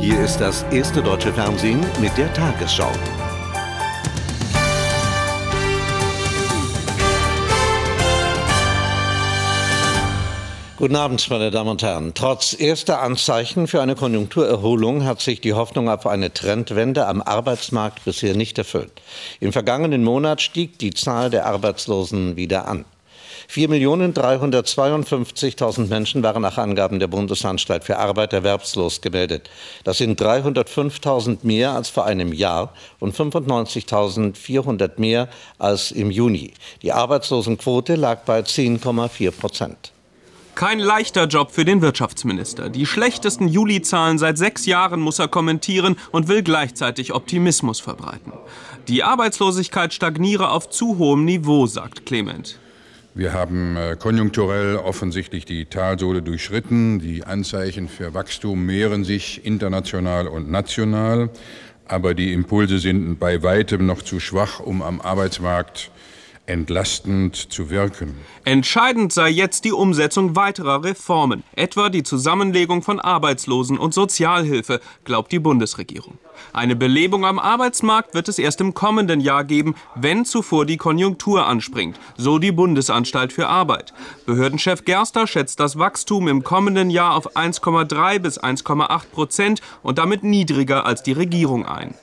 Hier ist das erste deutsche Fernsehen mit der Tagesschau. Guten Abend, meine Damen und Herren. Trotz erster Anzeichen für eine Konjunkturerholung hat sich die Hoffnung auf eine Trendwende am Arbeitsmarkt bisher nicht erfüllt. Im vergangenen Monat stieg die Zahl der Arbeitslosen wieder an. 4.352.000 Menschen waren nach Angaben der Bundesanstalt für Arbeit erwerbslos gemeldet. Das sind 305.000 mehr als vor einem Jahr und 95.400 mehr als im Juni. Die Arbeitslosenquote lag bei 10,4 Prozent. Kein leichter Job für den Wirtschaftsminister. Die schlechtesten Juli-Zahlen seit sechs Jahren muss er kommentieren und will gleichzeitig Optimismus verbreiten. Die Arbeitslosigkeit stagniere auf zu hohem Niveau, sagt Clement. Wir haben äh, konjunkturell offensichtlich die Talsohle durchschritten. Die Anzeichen für Wachstum mehren sich international und national. Aber die Impulse sind bei weitem noch zu schwach, um am Arbeitsmarkt entlastend zu wirken. Entscheidend sei jetzt die Umsetzung weiterer Reformen, etwa die Zusammenlegung von Arbeitslosen- und Sozialhilfe, glaubt die Bundesregierung. Eine Belebung am Arbeitsmarkt wird es erst im kommenden Jahr geben, wenn zuvor die Konjunktur anspringt, so die Bundesanstalt für Arbeit. Behördenchef Gerster schätzt das Wachstum im kommenden Jahr auf 1,3 bis 1,8 Prozent und damit niedriger als die Regierung ein.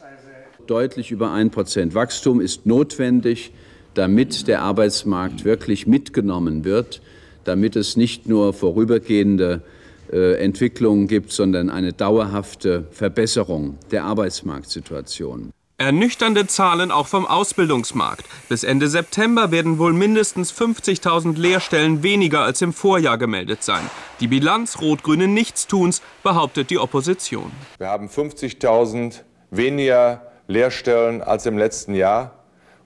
Deutlich über 1 Prozent Wachstum ist notwendig damit der Arbeitsmarkt wirklich mitgenommen wird, damit es nicht nur vorübergehende äh, Entwicklungen gibt, sondern eine dauerhafte Verbesserung der Arbeitsmarktsituation. Ernüchternde Zahlen auch vom Ausbildungsmarkt. Bis Ende September werden wohl mindestens 50.000 Lehrstellen weniger als im Vorjahr gemeldet sein. Die Bilanz rot-grünen Nichtstuns, behauptet die Opposition. Wir haben 50.000 weniger Lehrstellen als im letzten Jahr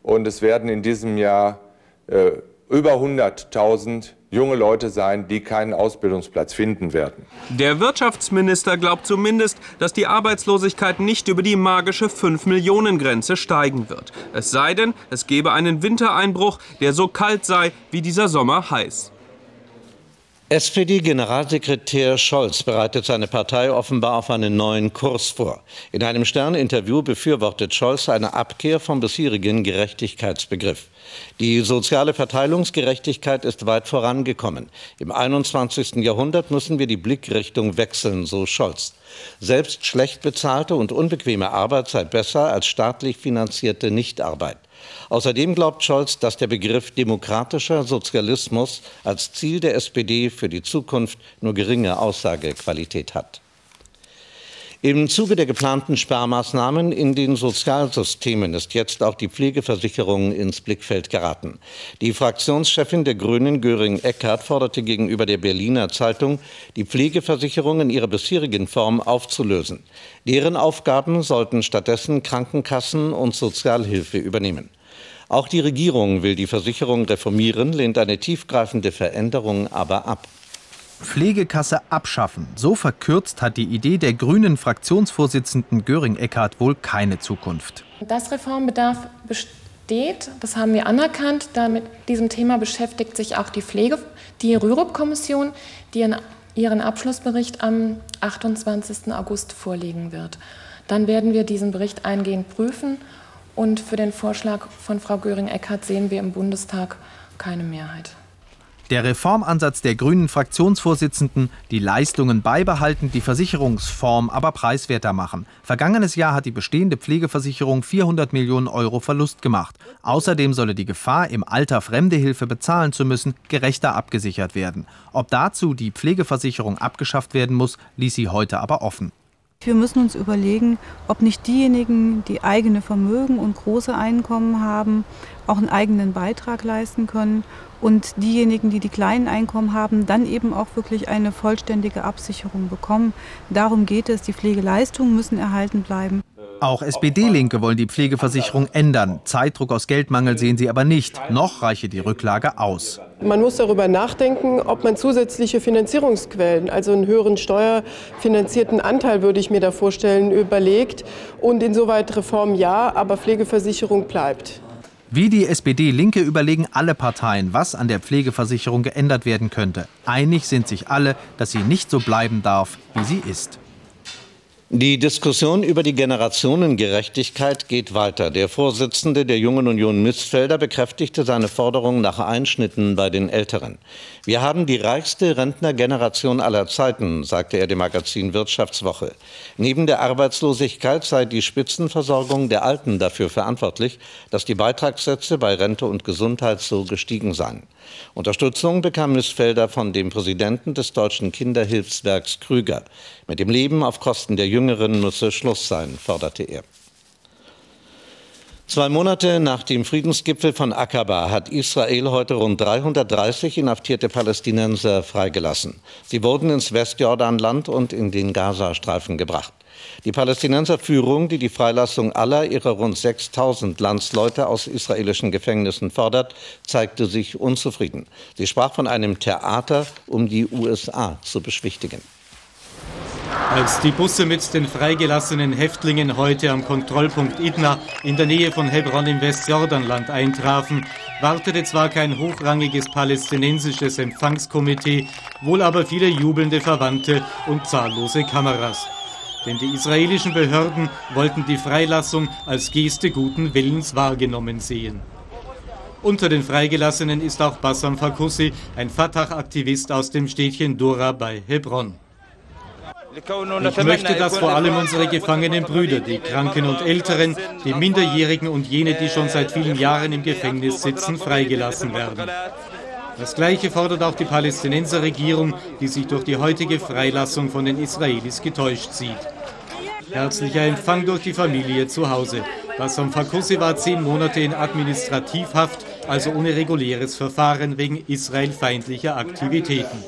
und es werden in diesem Jahr äh, über 100.000 junge Leute sein, die keinen Ausbildungsplatz finden werden. Der Wirtschaftsminister glaubt zumindest, dass die Arbeitslosigkeit nicht über die magische 5-Millionen-Grenze steigen wird. Es sei denn, es gebe einen Wintereinbruch, der so kalt sei wie dieser Sommer heiß. SPD-Generalsekretär Scholz bereitet seine Partei offenbar auf einen neuen Kurs vor. In einem Stern-Interview befürwortet Scholz eine Abkehr vom bisherigen Gerechtigkeitsbegriff. Die soziale Verteilungsgerechtigkeit ist weit vorangekommen. Im 21. Jahrhundert müssen wir die Blickrichtung wechseln, so Scholz. Selbst schlecht bezahlte und unbequeme Arbeit sei besser als staatlich finanzierte Nichtarbeit. Außerdem glaubt Scholz, dass der Begriff demokratischer Sozialismus als Ziel der SPD für die Zukunft nur geringe Aussagequalität hat. Im Zuge der geplanten Sparmaßnahmen in den Sozialsystemen ist jetzt auch die Pflegeversicherung ins Blickfeld geraten. Die Fraktionschefin der Grünen, Göring Eckhardt, forderte gegenüber der Berliner Zeitung, die Pflegeversicherung in ihrer bisherigen Form aufzulösen. Deren Aufgaben sollten stattdessen Krankenkassen und Sozialhilfe übernehmen. Auch die Regierung will die Versicherung reformieren, lehnt eine tiefgreifende Veränderung aber ab. Pflegekasse abschaffen. So verkürzt hat die Idee der grünen Fraktionsvorsitzenden göring Eckhardt wohl keine Zukunft. Das Reformbedarf besteht, das haben wir anerkannt. Damit diesem Thema beschäftigt sich auch die Pflege, die Rürup-Kommission, die ihren Abschlussbericht am 28. August vorlegen wird. Dann werden wir diesen Bericht eingehend prüfen und für den Vorschlag von Frau Göring-Eckardt sehen wir im Bundestag keine Mehrheit. Der Reformansatz der grünen Fraktionsvorsitzenden, die Leistungen beibehalten, die Versicherungsform aber preiswerter machen. Vergangenes Jahr hat die bestehende Pflegeversicherung 400 Millionen Euro Verlust gemacht. Außerdem solle die Gefahr, im Alter fremde Hilfe bezahlen zu müssen, gerechter abgesichert werden. Ob dazu die Pflegeversicherung abgeschafft werden muss, ließ sie heute aber offen. Wir müssen uns überlegen, ob nicht diejenigen, die eigene Vermögen und große Einkommen haben, auch einen eigenen Beitrag leisten können und diejenigen, die die kleinen Einkommen haben, dann eben auch wirklich eine vollständige Absicherung bekommen. Darum geht es. Die Pflegeleistungen müssen erhalten bleiben. Auch SPD-Linke wollen die Pflegeversicherung ändern. Zeitdruck aus Geldmangel sehen sie aber nicht. Noch reiche die Rücklage aus. Man muss darüber nachdenken, ob man zusätzliche Finanzierungsquellen, also einen höheren steuerfinanzierten Anteil, würde ich mir da vorstellen, überlegt. Und insoweit Reform ja, aber Pflegeversicherung bleibt. Wie die SPD-Linke überlegen alle Parteien, was an der Pflegeversicherung geändert werden könnte. Einig sind sich alle, dass sie nicht so bleiben darf, wie sie ist. Die Diskussion über die Generationengerechtigkeit geht weiter. Der Vorsitzende der Jungen Union Mistfelder bekräftigte seine Forderung nach Einschnitten bei den Älteren. Wir haben die reichste Rentnergeneration aller Zeiten, sagte er dem Magazin Wirtschaftswoche. Neben der Arbeitslosigkeit sei die Spitzenversorgung der Alten dafür verantwortlich, dass die Beitragssätze bei Rente und Gesundheit so gestiegen seien. Unterstützung bekam Mistfelder von dem Präsidenten des Deutschen Kinderhilfswerks Krüger. Mit dem Leben auf Kosten der Jüngeren müsse Schluss sein, forderte er. Zwei Monate nach dem Friedensgipfel von Aqaba hat Israel heute rund 330 inhaftierte Palästinenser freigelassen. Sie wurden ins Westjordanland und in den Gazastreifen gebracht. Die Palästinenserführung, die die Freilassung aller ihrer rund 6000 Landsleute aus israelischen Gefängnissen fordert, zeigte sich unzufrieden. Sie sprach von einem Theater, um die USA zu beschwichtigen. Als die Busse mit den freigelassenen Häftlingen heute am Kontrollpunkt Idna in der Nähe von Hebron im Westjordanland eintrafen, wartete zwar kein hochrangiges palästinensisches Empfangskomitee, wohl aber viele jubelnde Verwandte und zahllose Kameras. Denn die israelischen Behörden wollten die Freilassung als Geste guten Willens wahrgenommen sehen. Unter den Freigelassenen ist auch Bassam Fakussi, ein Fatah-Aktivist aus dem Städtchen Dora bei Hebron. Ich möchte, dass vor allem unsere gefangenen Brüder, die Kranken und Älteren, die Minderjährigen und jene, die schon seit vielen Jahren im Gefängnis sitzen, freigelassen werden. Das Gleiche fordert auch die Palästinenserregierung, die sich durch die heutige Freilassung von den Israelis getäuscht sieht. Herzlicher Empfang durch die Familie zu Hause. Bassam Fakussi war zehn Monate in Administrativhaft, also ohne reguläres Verfahren wegen israelfeindlicher Aktivitäten.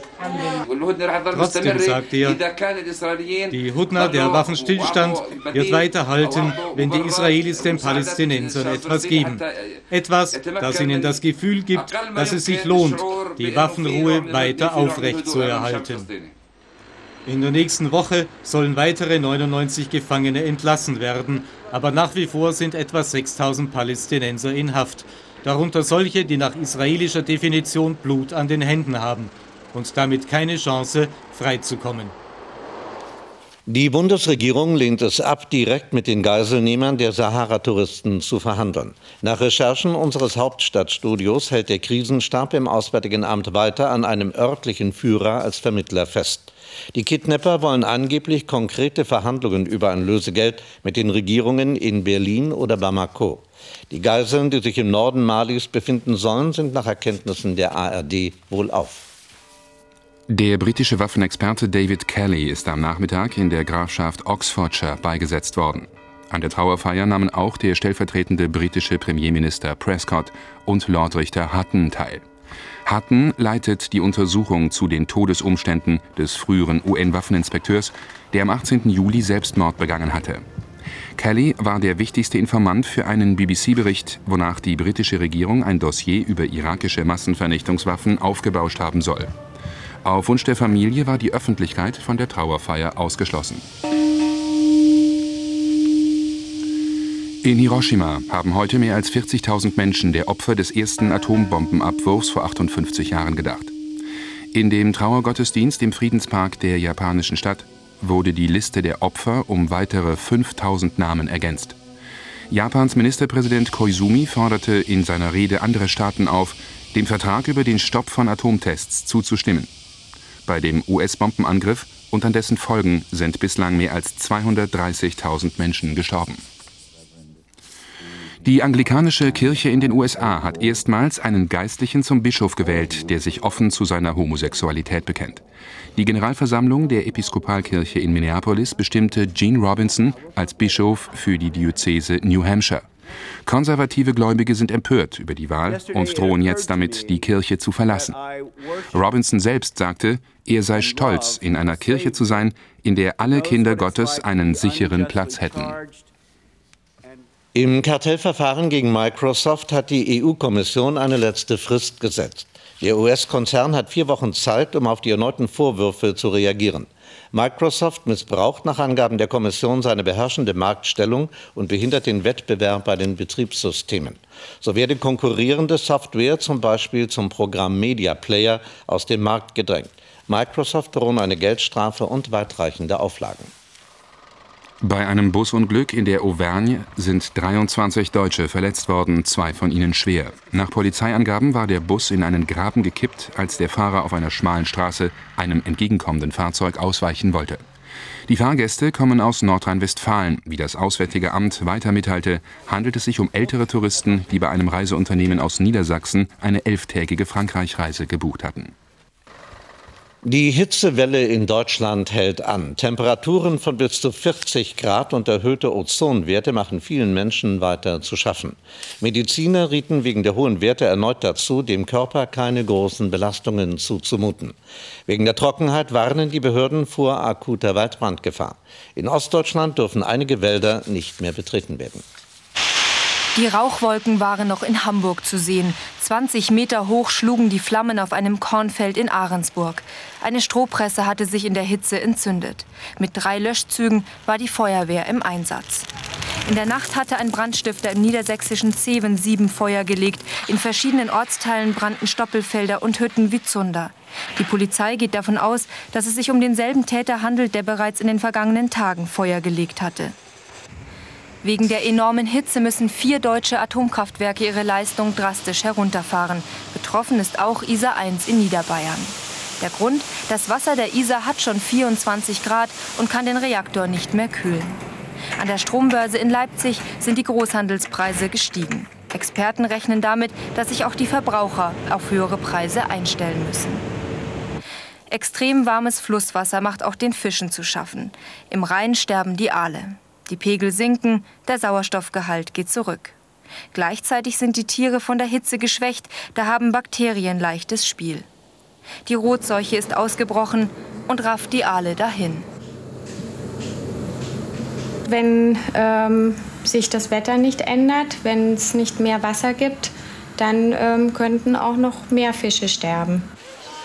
Trotzdem sagt er, die Hudna, der Waffenstillstand, wird weiterhalten, wenn die Israelis den Palästinensern etwas geben. Etwas, das ihnen das Gefühl gibt, dass es sich lohnt, die Waffenruhe weiter aufrechtzuerhalten. In der nächsten Woche sollen weitere 99 Gefangene entlassen werden, aber nach wie vor sind etwa 6000 Palästinenser in Haft, darunter solche, die nach israelischer Definition Blut an den Händen haben und damit keine Chance, freizukommen. Die Bundesregierung lehnt es ab, direkt mit den Geiselnehmern der Sahara-Touristen zu verhandeln. Nach Recherchen unseres Hauptstadtstudios hält der Krisenstab im Auswärtigen Amt weiter an einem örtlichen Führer als Vermittler fest. Die Kidnapper wollen angeblich konkrete Verhandlungen über ein Lösegeld mit den Regierungen in Berlin oder Bamako. Die Geiseln, die sich im Norden Malis befinden sollen, sind nach Erkenntnissen der ARD wohl auf. Der britische Waffenexperte David Kelly ist am Nachmittag in der Grafschaft Oxfordshire beigesetzt worden. An der Trauerfeier nahmen auch der stellvertretende britische Premierminister Prescott und Lordrichter Hutton teil. Hutton leitet die Untersuchung zu den Todesumständen des früheren UN-Waffeninspekteurs, der am 18. Juli Selbstmord begangen hatte. Kelly war der wichtigste Informant für einen BBC-Bericht, wonach die britische Regierung ein Dossier über irakische Massenvernichtungswaffen aufgebauscht haben soll. Auf Wunsch der Familie war die Öffentlichkeit von der Trauerfeier ausgeschlossen. In Hiroshima haben heute mehr als 40.000 Menschen der Opfer des ersten Atombombenabwurfs vor 58 Jahren gedacht. In dem Trauergottesdienst im Friedenspark der japanischen Stadt wurde die Liste der Opfer um weitere 5000 Namen ergänzt. Japans Ministerpräsident Koizumi forderte in seiner Rede andere Staaten auf, dem Vertrag über den Stopp von Atomtests zuzustimmen. Bei dem US-Bombenangriff und an dessen Folgen sind bislang mehr als 230.000 Menschen gestorben. Die anglikanische Kirche in den USA hat erstmals einen Geistlichen zum Bischof gewählt, der sich offen zu seiner Homosexualität bekennt. Die Generalversammlung der Episkopalkirche in Minneapolis bestimmte Gene Robinson als Bischof für die Diözese New Hampshire. Konservative Gläubige sind empört über die Wahl und drohen jetzt damit, die Kirche zu verlassen. Robinson selbst sagte, er sei stolz, in einer Kirche zu sein, in der alle Kinder Gottes einen sicheren Platz hätten. Im Kartellverfahren gegen Microsoft hat die EU-Kommission eine letzte Frist gesetzt. Der US-Konzern hat vier Wochen Zeit, um auf die erneuten Vorwürfe zu reagieren. Microsoft missbraucht nach Angaben der Kommission seine beherrschende Marktstellung und behindert den Wettbewerb bei den Betriebssystemen. So werde konkurrierende Software, zum Beispiel zum Programm Media Player, aus dem Markt gedrängt. Microsoft drohen eine Geldstrafe und weitreichende Auflagen. Bei einem Busunglück in der Auvergne sind 23 Deutsche verletzt worden, zwei von ihnen schwer. Nach Polizeiangaben war der Bus in einen Graben gekippt, als der Fahrer auf einer schmalen Straße einem entgegenkommenden Fahrzeug ausweichen wollte. Die Fahrgäste kommen aus Nordrhein-Westfalen. Wie das Auswärtige Amt weiter mitteilte, handelt es sich um ältere Touristen, die bei einem Reiseunternehmen aus Niedersachsen eine elftägige Frankreichreise gebucht hatten. Die Hitzewelle in Deutschland hält an. Temperaturen von bis zu 40 Grad und erhöhte Ozonwerte machen vielen Menschen weiter zu schaffen. Mediziner rieten wegen der hohen Werte erneut dazu, dem Körper keine großen Belastungen zuzumuten. Wegen der Trockenheit warnen die Behörden vor akuter Waldbrandgefahr. In Ostdeutschland dürfen einige Wälder nicht mehr betreten werden. Die Rauchwolken waren noch in Hamburg zu sehen. 20 Meter hoch schlugen die Flammen auf einem Kornfeld in Ahrensburg. Eine Strohpresse hatte sich in der Hitze entzündet. Mit drei Löschzügen war die Feuerwehr im Einsatz. In der Nacht hatte ein Brandstifter im niedersächsischen Zeven sieben Feuer gelegt. In verschiedenen Ortsteilen brannten Stoppelfelder und Hütten wie Zunder. Die Polizei geht davon aus, dass es sich um denselben Täter handelt, der bereits in den vergangenen Tagen Feuer gelegt hatte. Wegen der enormen Hitze müssen vier deutsche Atomkraftwerke ihre Leistung drastisch herunterfahren. Betroffen ist auch Isar 1 in Niederbayern. Der Grund, das Wasser der Isar hat schon 24 Grad und kann den Reaktor nicht mehr kühlen. An der Strombörse in Leipzig sind die Großhandelspreise gestiegen. Experten rechnen damit, dass sich auch die Verbraucher auf höhere Preise einstellen müssen. Extrem warmes Flusswasser macht auch den Fischen zu schaffen. Im Rhein sterben die Aale. Die Pegel sinken, der Sauerstoffgehalt geht zurück. Gleichzeitig sind die Tiere von der Hitze geschwächt, da haben Bakterien leichtes Spiel. Die Rotseuche ist ausgebrochen und rafft die Aale dahin. Wenn ähm, sich das Wetter nicht ändert, wenn es nicht mehr Wasser gibt, dann ähm, könnten auch noch mehr Fische sterben.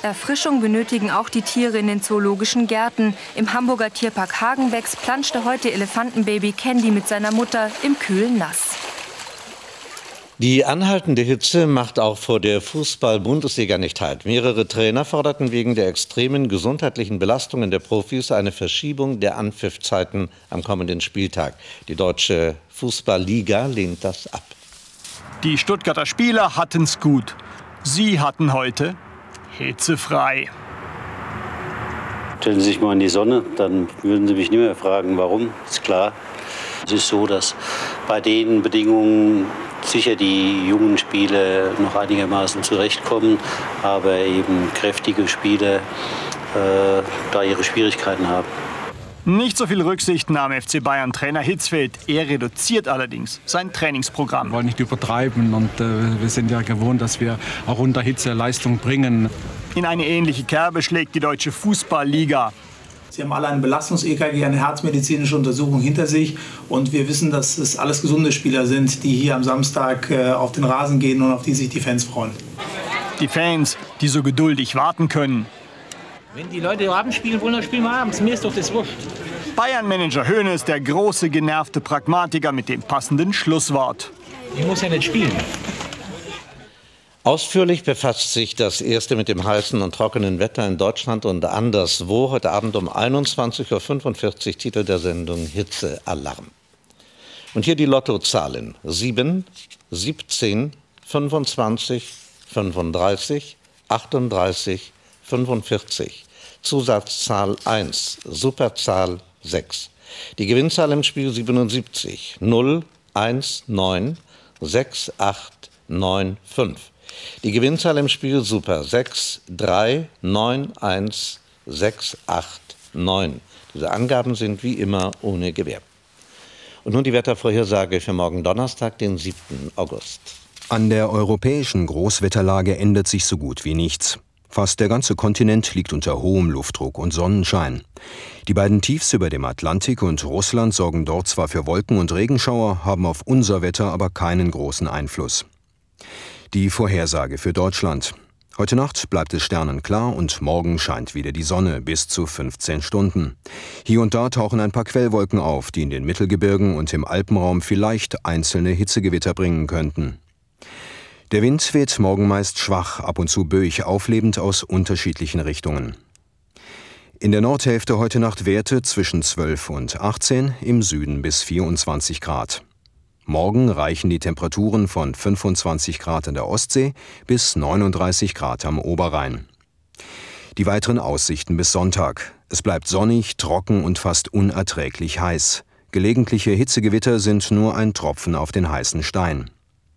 Erfrischung benötigen auch die Tiere in den zoologischen Gärten. Im Hamburger Tierpark Hagenbecks planschte heute Elefantenbaby Candy mit seiner Mutter im kühlen Nass. Die anhaltende Hitze macht auch vor der Fußball-Bundesliga nicht halt. Mehrere Trainer forderten wegen der extremen gesundheitlichen Belastungen der Profis eine Verschiebung der Anpfiffzeiten am kommenden Spieltag. Die deutsche Fußballliga lehnt das ab. Die Stuttgarter Spieler hatten's gut. Sie hatten heute hitzefrei. Stellen Sie sich mal in die Sonne, dann würden Sie mich nicht mehr fragen, warum. Ist klar. Es ist so, dass bei den Bedingungen sicher die jungen Spieler noch einigermaßen zurechtkommen, aber eben kräftige Spieler äh, da ihre Schwierigkeiten haben. Nicht so viel Rücksicht nahm FC Bayern Trainer Hitzfeld. Er reduziert allerdings sein Trainingsprogramm. Wir wollen nicht übertreiben und äh, wir sind ja gewohnt, dass wir auch unter Hitze Leistung bringen. In eine ähnliche Kerbe schlägt die deutsche Fußballliga. Sie haben alle ein Belastungs-EKG, eine herzmedizinische Untersuchung hinter sich. Und wir wissen, dass es alles gesunde Spieler sind, die hier am Samstag äh, auf den Rasen gehen und auf die sich die Fans freuen. Die Fans, die so geduldig warten können. Wenn die Leute abends spielen wollen, dann spielen wir abends. Mir ist doch das wurscht. Bayern-Manager Hoeneß, der große, genervte Pragmatiker mit dem passenden Schlusswort. Ich muss ja nicht spielen. Ausführlich befasst sich das erste mit dem heißen und trockenen Wetter in Deutschland und anderswo. Heute Abend um 21.45 Uhr Titel der Sendung Hitzealarm. Und hier die Lottozahlen. 7, 17, 25, 35, 38, 45. Zusatzzahl 1, Superzahl 6. Die Gewinnzahl im Spiel 77, 0, 1, 9, 6, 8, 9, 5. Die Gewinnzahl im Spiel Super 6, 3, 9, 1, 6, 8, 9. Diese Angaben sind wie immer ohne Gewähr. Und nun die Wettervorhersage für morgen Donnerstag, den 7. August. An der europäischen Großwetterlage ändert sich so gut wie nichts. Fast der ganze Kontinent liegt unter hohem Luftdruck und Sonnenschein. Die beiden Tiefs über dem Atlantik und Russland sorgen dort zwar für Wolken und Regenschauer, haben auf unser Wetter aber keinen großen Einfluss. Die Vorhersage für Deutschland. Heute Nacht bleibt es sternenklar und morgen scheint wieder die Sonne bis zu 15 Stunden. Hier und da tauchen ein paar Quellwolken auf, die in den Mittelgebirgen und im Alpenraum vielleicht einzelne Hitzegewitter bringen könnten. Der Wind weht morgen meist schwach, ab und zu böig auflebend aus unterschiedlichen Richtungen. In der Nordhälfte heute Nacht Werte zwischen 12 und 18, im Süden bis 24 Grad. Morgen reichen die Temperaturen von 25 Grad in der Ostsee bis 39 Grad am Oberrhein. Die weiteren Aussichten bis Sonntag. Es bleibt sonnig, trocken und fast unerträglich heiß. Gelegentliche Hitzegewitter sind nur ein Tropfen auf den heißen Stein.